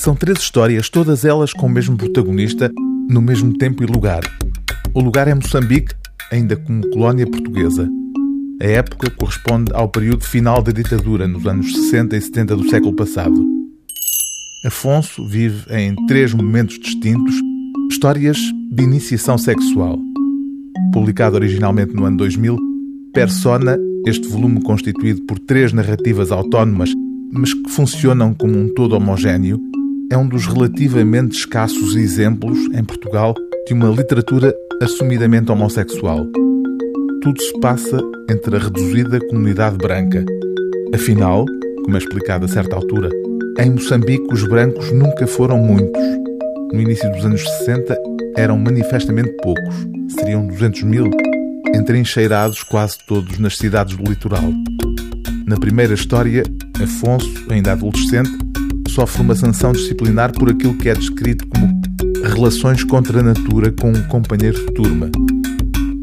São três histórias, todas elas com o mesmo protagonista, no mesmo tempo e lugar. O lugar é Moçambique, ainda como colónia portuguesa. A época corresponde ao período final da ditadura, nos anos 60 e 70 do século passado. Afonso vive em três momentos distintos histórias de iniciação sexual. Publicado originalmente no ano 2000, Persona, este volume constituído por três narrativas autónomas, mas que funcionam como um todo homogéneo, é um dos relativamente escassos exemplos, em Portugal, de uma literatura assumidamente homossexual. Tudo se passa entre a reduzida comunidade branca. Afinal, como é explicado a certa altura, em Moçambique os brancos nunca foram muitos. No início dos anos 60 eram manifestamente poucos, seriam 200 mil, entrincheirados quase todos nas cidades do litoral. Na primeira história, Afonso, ainda adolescente, sofre uma sanção disciplinar por aquilo que é descrito como relações contra a natura com um companheiro de turma.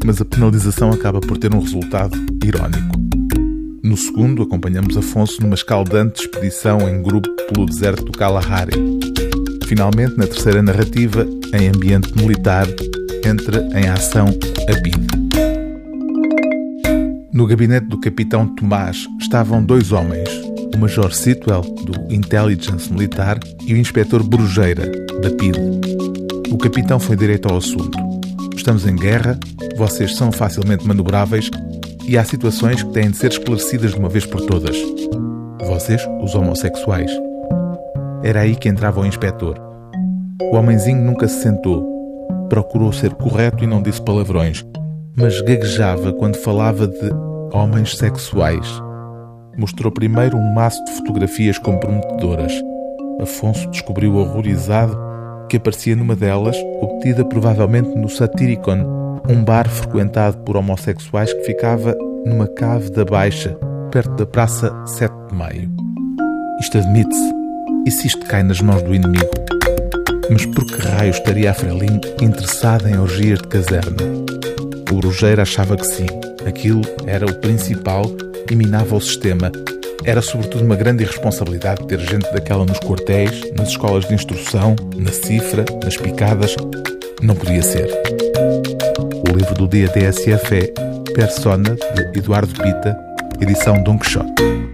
Mas a penalização acaba por ter um resultado irónico. No segundo, acompanhamos Afonso numa escaldante expedição em grupo pelo deserto do Kalahari. Finalmente, na terceira narrativa, em ambiente militar, entra em ação a BID. No gabinete do capitão Tomás estavam dois homens, o Major Sitwell, do Intelligence Militar, e o Inspetor Brujeira, da PID. O capitão foi direito ao assunto. Estamos em guerra, vocês são facilmente manobráveis e há situações que têm de ser esclarecidas de uma vez por todas. Vocês, os homossexuais. Era aí que entrava o inspetor. O homenzinho nunca se sentou. Procurou ser correto e não disse palavrões, mas gaguejava quando falava de homens sexuais mostrou primeiro um maço de fotografias comprometedoras. Afonso descobriu horrorizado que aparecia numa delas, obtida provavelmente no Satyricon, um bar frequentado por homossexuais que ficava numa cave da Baixa, perto da Praça 7 de Maio. Isto admite-se. E se isto cai nas mãos do inimigo? Mas por que raio estaria a Frelim interessada em orgias de caserna? O Rogério achava que sim. Aquilo era o principal e minava o sistema. Era sobretudo uma grande irresponsabilidade ter gente daquela nos quartéis, nas escolas de instrução, na cifra, nas picadas. Não podia ser. O livro do dia DSF é Persona, de Eduardo Pita, edição Don Quixote.